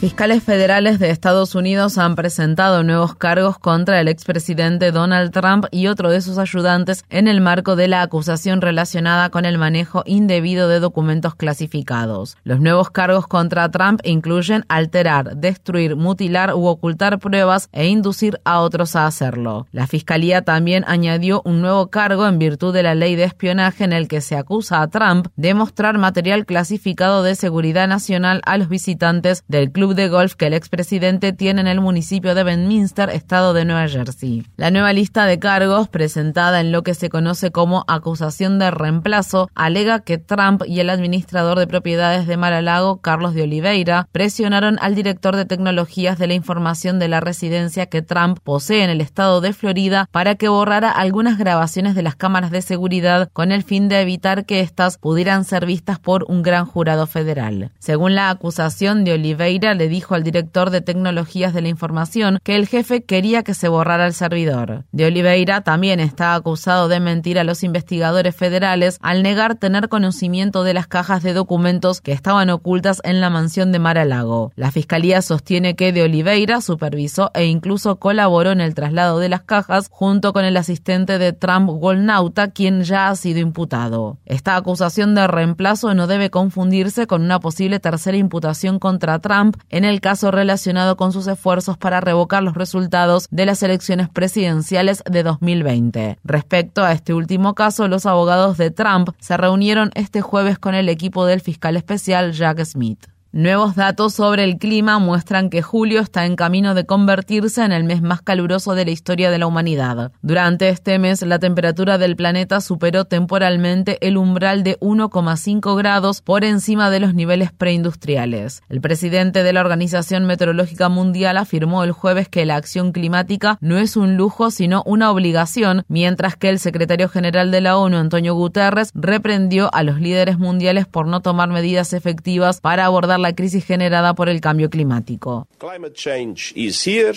Fiscales federales de Estados Unidos han presentado nuevos cargos contra el expresidente Donald Trump y otro de sus ayudantes en el marco de la acusación relacionada con el manejo indebido de documentos clasificados. Los nuevos cargos contra Trump incluyen alterar, destruir, mutilar u ocultar pruebas e inducir a otros a hacerlo. La Fiscalía también añadió un nuevo cargo en virtud de la ley de espionaje en el que se acusa a Trump de mostrar material clasificado de seguridad nacional a los visitantes del club de golf que el expresidente tiene en el municipio de Bedminster, estado de Nueva Jersey. La nueva lista de cargos, presentada en lo que se conoce como acusación de reemplazo, alega que Trump y el administrador de propiedades de Mar-a-Lago, Carlos de Oliveira, presionaron al director de tecnologías de la información de la residencia que Trump posee en el estado de Florida para que borrara algunas grabaciones de las cámaras de seguridad con el fin de evitar que éstas pudieran ser vistas por un gran jurado federal. Según la acusación de Oliveira, le dijo al director de tecnologías de la información que el jefe quería que se borrara el servidor. De Oliveira también está acusado de mentir a los investigadores federales al negar tener conocimiento de las cajas de documentos que estaban ocultas en la mansión de Mar-a-Lago. La fiscalía sostiene que de Oliveira supervisó e incluso colaboró en el traslado de las cajas junto con el asistente de Trump Golnauta, quien ya ha sido imputado. Esta acusación de reemplazo no debe confundirse con una posible tercera imputación contra Trump en el caso relacionado con sus esfuerzos para revocar los resultados de las elecciones presidenciales de 2020. Respecto a este último caso, los abogados de Trump se reunieron este jueves con el equipo del fiscal especial Jack Smith. Nuevos datos sobre el clima muestran que julio está en camino de convertirse en el mes más caluroso de la historia de la humanidad. Durante este mes, la temperatura del planeta superó temporalmente el umbral de 1,5 grados por encima de los niveles preindustriales. El presidente de la Organización Meteorológica Mundial afirmó el jueves que la acción climática no es un lujo, sino una obligación, mientras que el secretario general de la ONU, Antonio Guterres, reprendió a los líderes mundiales por no tomar medidas efectivas para abordar la crisis generada por el cambio climático. Climate change is here,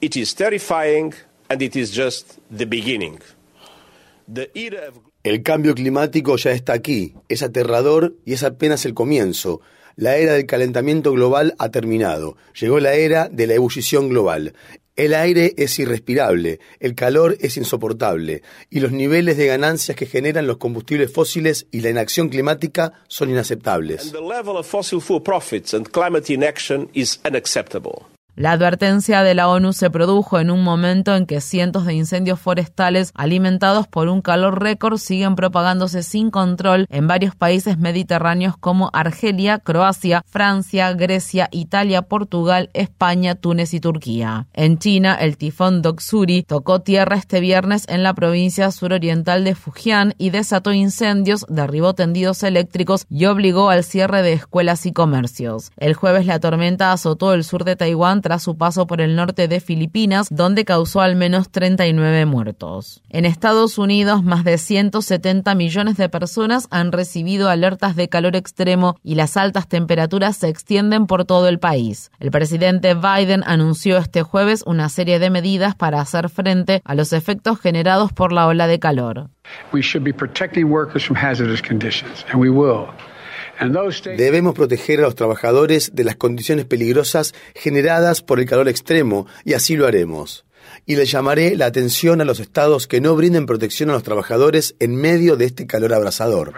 it is terrifying and it is just the beginning. The era of... El cambio climático ya está aquí, es aterrador y es apenas el comienzo. La era del calentamiento global ha terminado. Llegó la era de la ebullición global. El aire es irrespirable, el calor es insoportable y los niveles de ganancias que generan los combustibles fósiles y la inacción climática son inaceptables. La advertencia de la ONU se produjo en un momento en que cientos de incendios forestales alimentados por un calor récord siguen propagándose sin control en varios países mediterráneos como Argelia, Croacia, Francia, Grecia, Italia, Portugal, España, Túnez y Turquía. En China, el tifón Doksuri tocó tierra este viernes en la provincia suroriental de Fujian y desató incendios, derribó tendidos eléctricos y obligó al cierre de escuelas y comercios. El jueves la tormenta azotó el sur de Taiwán su paso por el norte de Filipinas, donde causó al menos 39 muertos. En Estados Unidos, más de 170 millones de personas han recibido alertas de calor extremo y las altas temperaturas se extienden por todo el país. El presidente Biden anunció este jueves una serie de medidas para hacer frente a los efectos generados por la ola de calor. We should be protecting workers from hazardous conditions, and we will. Debemos proteger a los trabajadores de las condiciones peligrosas generadas por el calor extremo y así lo haremos. Y le llamaré la atención a los estados que no brinden protección a los trabajadores en medio de este calor abrasador.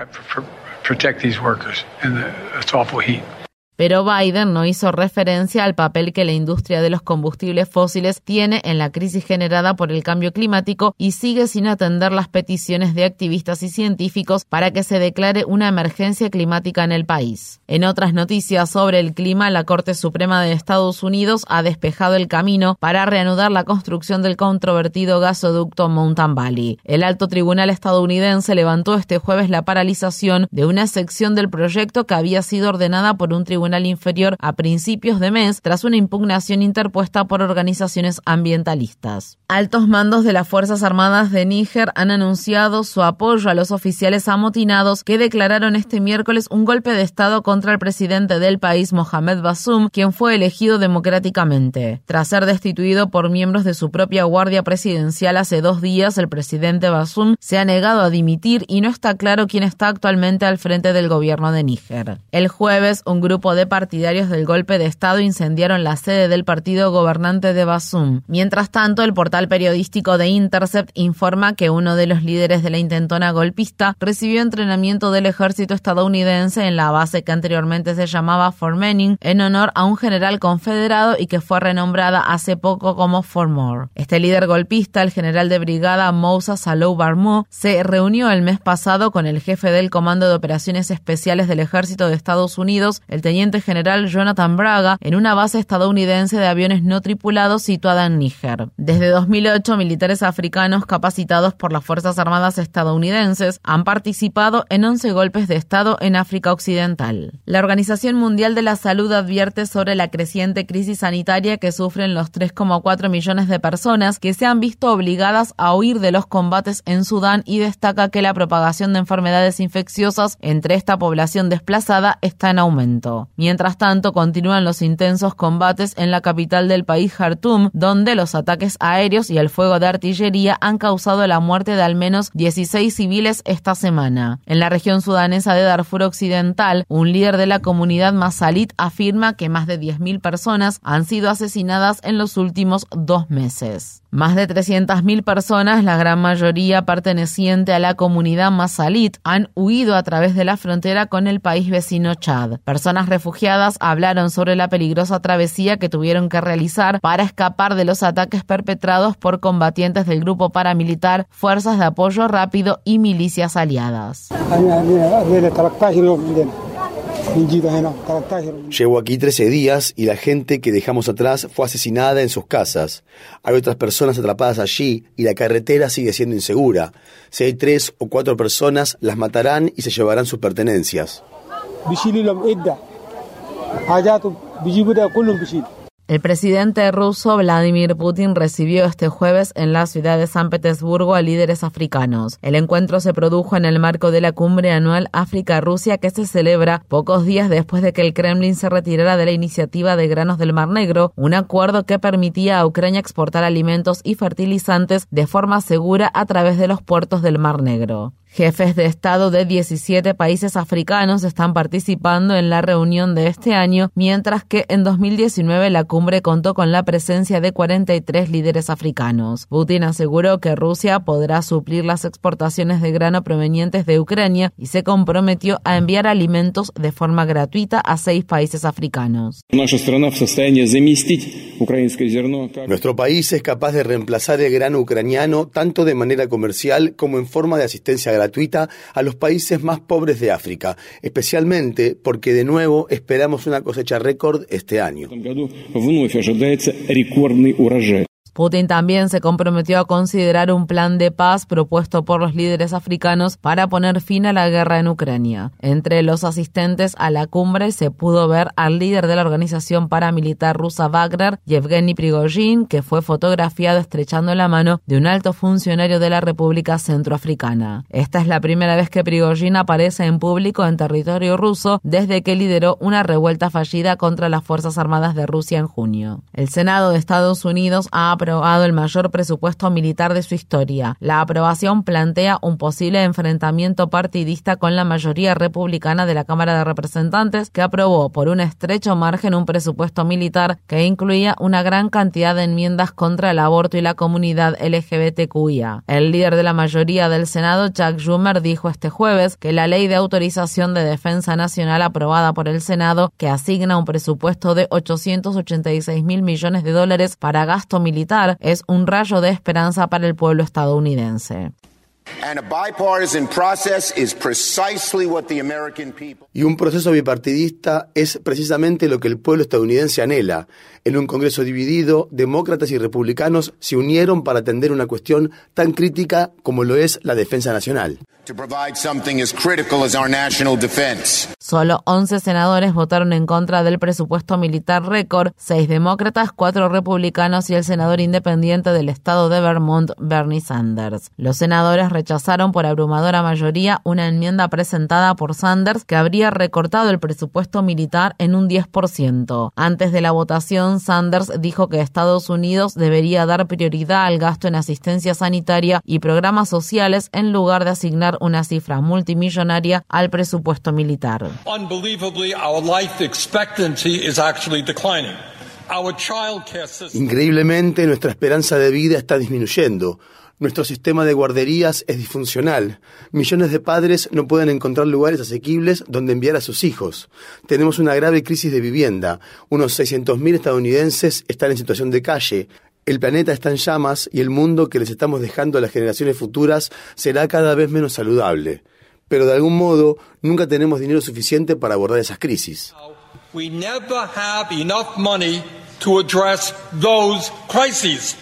Pero Biden no hizo referencia al papel que la industria de los combustibles fósiles tiene en la crisis generada por el cambio climático y sigue sin atender las peticiones de activistas y científicos para que se declare una emergencia climática en el país. En otras noticias sobre el clima, la Corte Suprema de Estados Unidos ha despejado el camino para reanudar la construcción del controvertido gasoducto Mountain Valley. El alto tribunal estadounidense levantó este jueves la paralización de una sección del proyecto que había sido ordenada por un tribunal Tribunal Inferior a principios de mes tras una impugnación interpuesta por organizaciones ambientalistas. Altos mandos de las Fuerzas Armadas de Níger han anunciado su apoyo a los oficiales amotinados que declararon este miércoles un golpe de Estado contra el presidente del país, Mohamed Bassoum, quien fue elegido democráticamente. Tras ser destituido por miembros de su propia guardia presidencial hace dos días, el presidente Bassoum se ha negado a dimitir y no está claro quién está actualmente al frente del gobierno de Níger. El jueves, un grupo de partidarios del golpe de Estado incendiaron la sede del partido gobernante de Basum. Mientras tanto, el portal periodístico de Intercept informa que uno de los líderes de la intentona golpista recibió entrenamiento del ejército estadounidense en la base que anteriormente se llamaba Fort Manning en honor a un general confederado y que fue renombrada hace poco como Fort Moore. Este líder golpista, el general de brigada Moussa Salou Barmo, se reunió el mes pasado con el jefe del Comando de Operaciones Especiales del Ejército de Estados Unidos, el general Jonathan Braga en una base estadounidense de aviones no tripulados situada en Níger. Desde 2008, militares africanos capacitados por las Fuerzas Armadas estadounidenses han participado en 11 golpes de Estado en África Occidental. La Organización Mundial de la Salud advierte sobre la creciente crisis sanitaria que sufren los 3,4 millones de personas que se han visto obligadas a huir de los combates en Sudán y destaca que la propagación de enfermedades infecciosas entre esta población desplazada está en aumento. Mientras tanto, continúan los intensos combates en la capital del país, Jartum, donde los ataques aéreos y el fuego de artillería han causado la muerte de al menos 16 civiles esta semana. En la región sudanesa de Darfur Occidental, un líder de la comunidad masalit afirma que más de 10.000 personas han sido asesinadas en los últimos dos meses. Más de 300.000 personas, la gran mayoría perteneciente a la comunidad masalit, han huido a través de la frontera con el país vecino Chad. Personas refugiadas hablaron sobre la peligrosa travesía que tuvieron que realizar para escapar de los ataques perpetrados por combatientes del grupo paramilitar Fuerzas de Apoyo Rápido y milicias aliadas. Llevo aquí 13 días y la gente que dejamos atrás fue asesinada en sus casas. Hay otras personas atrapadas allí y la carretera sigue siendo insegura. Si hay tres o cuatro personas, las matarán y se llevarán sus pertenencias. El presidente ruso Vladimir Putin recibió este jueves en la ciudad de San Petersburgo a líderes africanos. El encuentro se produjo en el marco de la cumbre anual África-Rusia que se celebra pocos días después de que el Kremlin se retirara de la iniciativa de granos del Mar Negro, un acuerdo que permitía a Ucrania exportar alimentos y fertilizantes de forma segura a través de los puertos del Mar Negro. Jefes de Estado de 17 países africanos están participando en la reunión de este año, mientras que en 2019 la cumbre contó con la presencia de 43 líderes africanos. Putin aseguró que Rusia podrá suplir las exportaciones de grano provenientes de Ucrania y se comprometió a enviar alimentos de forma gratuita a seis países africanos. Nuestro país es capaz de reemplazar el grano ucraniano tanto de manera comercial como en forma de asistencia gratuita gratuita a los países más pobres de África, especialmente porque de nuevo esperamos una cosecha récord este año. Putin también se comprometió a considerar un plan de paz propuesto por los líderes africanos para poner fin a la guerra en Ucrania. Entre los asistentes a la cumbre se pudo ver al líder de la organización paramilitar rusa Wagner, Yevgeny Prigozhin, que fue fotografiado estrechando la mano de un alto funcionario de la República Centroafricana. Esta es la primera vez que Prigozhin aparece en público en territorio ruso desde que lideró una revuelta fallida contra las Fuerzas Armadas de Rusia en junio. El Senado de Estados Unidos ha aprobado el mayor presupuesto militar de su historia. La aprobación plantea un posible enfrentamiento partidista con la mayoría republicana de la Cámara de Representantes, que aprobó por un estrecho margen un presupuesto militar que incluía una gran cantidad de enmiendas contra el aborto y la comunidad LGBTQIA. El líder de la mayoría del Senado, Chuck Schumer, dijo este jueves que la ley de autorización de defensa nacional aprobada por el Senado, que asigna un presupuesto de 886 mil millones de dólares para gasto militar, es un rayo de esperanza para el pueblo estadounidense. Y un proceso bipartidista es precisamente lo que el pueblo estadounidense anhela. En un Congreso dividido, demócratas y republicanos se unieron para atender una cuestión tan crítica como lo es la defensa nacional. Solo 11 senadores votaron en contra del presupuesto militar récord, 6 demócratas, 4 republicanos y el senador independiente del estado de Vermont, Bernie Sanders. Los senadores rechazaron por abrumadora mayoría una enmienda presentada por Sanders que habría recortado el presupuesto militar en un 10%. Antes de la votación, Sanders dijo que Estados Unidos debería dar prioridad al gasto en asistencia sanitaria y programas sociales en lugar de asignar una cifra multimillonaria al presupuesto militar. Increíblemente, nuestra esperanza de vida está disminuyendo. Nuestro sistema de guarderías es disfuncional. Millones de padres no pueden encontrar lugares asequibles donde enviar a sus hijos. Tenemos una grave crisis de vivienda. Unos 600.000 estadounidenses están en situación de calle. El planeta está en llamas y el mundo que les estamos dejando a las generaciones futuras será cada vez menos saludable. Pero de algún modo nunca tenemos dinero suficiente para abordar esas crisis. We never have enough money to address those crises.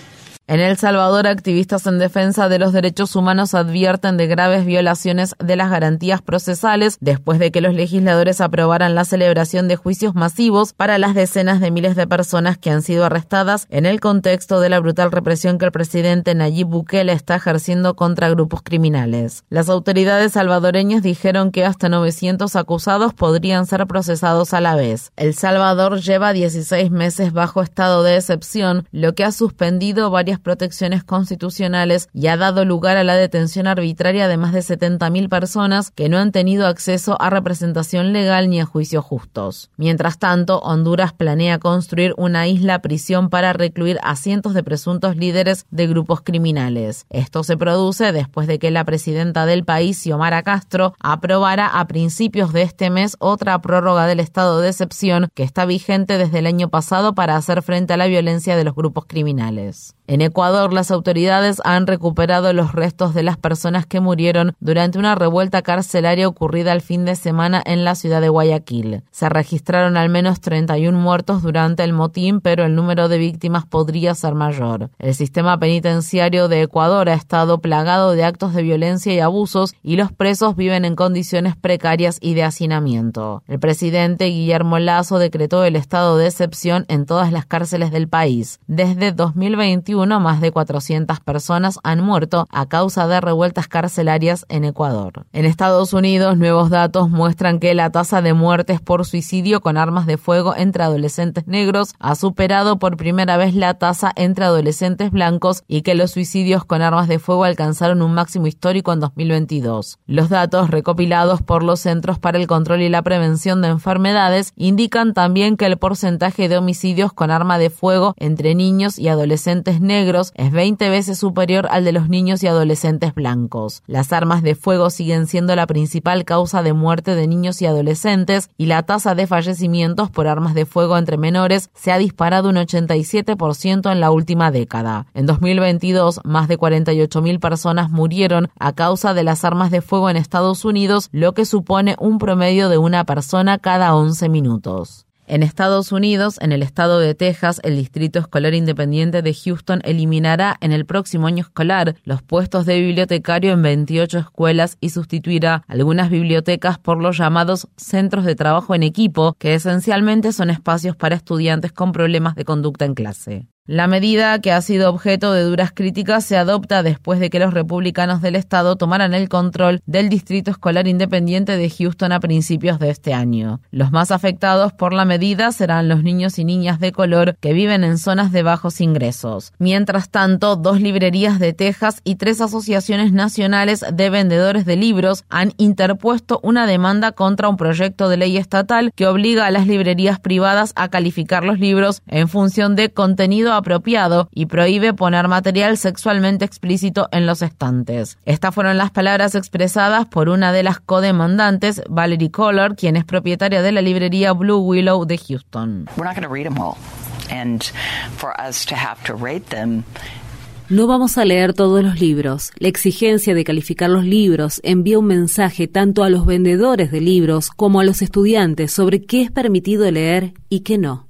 En El Salvador, activistas en defensa de los derechos humanos advierten de graves violaciones de las garantías procesales después de que los legisladores aprobaran la celebración de juicios masivos para las decenas de miles de personas que han sido arrestadas en el contexto de la brutal represión que el presidente Nayib Bukele está ejerciendo contra grupos criminales. Las autoridades salvadoreñas dijeron que hasta 900 acusados podrían ser procesados a la vez. El Salvador lleva 16 meses bajo estado de excepción, lo que ha suspendido varias protecciones constitucionales y ha dado lugar a la detención arbitraria de más de 70.000 personas que no han tenido acceso a representación legal ni a juicios justos. Mientras tanto, Honduras planea construir una isla prisión para recluir a cientos de presuntos líderes de grupos criminales. Esto se produce después de que la presidenta del país, Xiomara Castro, aprobara a principios de este mes otra prórroga del estado de excepción que está vigente desde el año pasado para hacer frente a la violencia de los grupos criminales. En Ecuador, las autoridades han recuperado los restos de las personas que murieron durante una revuelta carcelaria ocurrida el fin de semana en la ciudad de Guayaquil. Se registraron al menos 31 muertos durante el motín, pero el número de víctimas podría ser mayor. El sistema penitenciario de Ecuador ha estado plagado de actos de violencia y abusos y los presos viven en condiciones precarias y de hacinamiento. El presidente Guillermo Lazo decretó el estado de excepción en todas las cárceles del país. Desde 2021, más de 400 personas han muerto a causa de revueltas carcelarias en Ecuador. En Estados Unidos, nuevos datos muestran que la tasa de muertes por suicidio con armas de fuego entre adolescentes negros ha superado por primera vez la tasa entre adolescentes blancos y que los suicidios con armas de fuego alcanzaron un máximo histórico en 2022. Los datos recopilados por los Centros para el Control y la Prevención de Enfermedades indican también que el porcentaje de homicidios con arma de fuego entre niños y adolescentes negros negros es 20 veces superior al de los niños y adolescentes blancos. Las armas de fuego siguen siendo la principal causa de muerte de niños y adolescentes y la tasa de fallecimientos por armas de fuego entre menores se ha disparado un 87% en la última década. En 2022, más de 48.000 personas murieron a causa de las armas de fuego en Estados Unidos, lo que supone un promedio de una persona cada 11 minutos. En Estados Unidos, en el estado de Texas, el Distrito Escolar Independiente de Houston eliminará en el próximo año escolar los puestos de bibliotecario en 28 escuelas y sustituirá algunas bibliotecas por los llamados centros de trabajo en equipo, que esencialmente son espacios para estudiantes con problemas de conducta en clase. La medida, que ha sido objeto de duras críticas, se adopta después de que los republicanos del estado tomaran el control del Distrito Escolar Independiente de Houston a principios de este año. Los más afectados por la medida serán los niños y niñas de color que viven en zonas de bajos ingresos. Mientras tanto, dos librerías de Texas y tres asociaciones nacionales de vendedores de libros han interpuesto una demanda contra un proyecto de ley estatal que obliga a las librerías privadas a calificar los libros en función de contenido apropiado y prohíbe poner material sexualmente explícito en los estantes. Estas fueron las palabras expresadas por una de las codemandantes, Valerie Collard, quien es propietaria de la librería Blue Willow de Houston. No vamos a leer todos los libros. La exigencia de calificar los libros envía un mensaje tanto a los vendedores de libros como a los estudiantes sobre qué es permitido leer y qué no.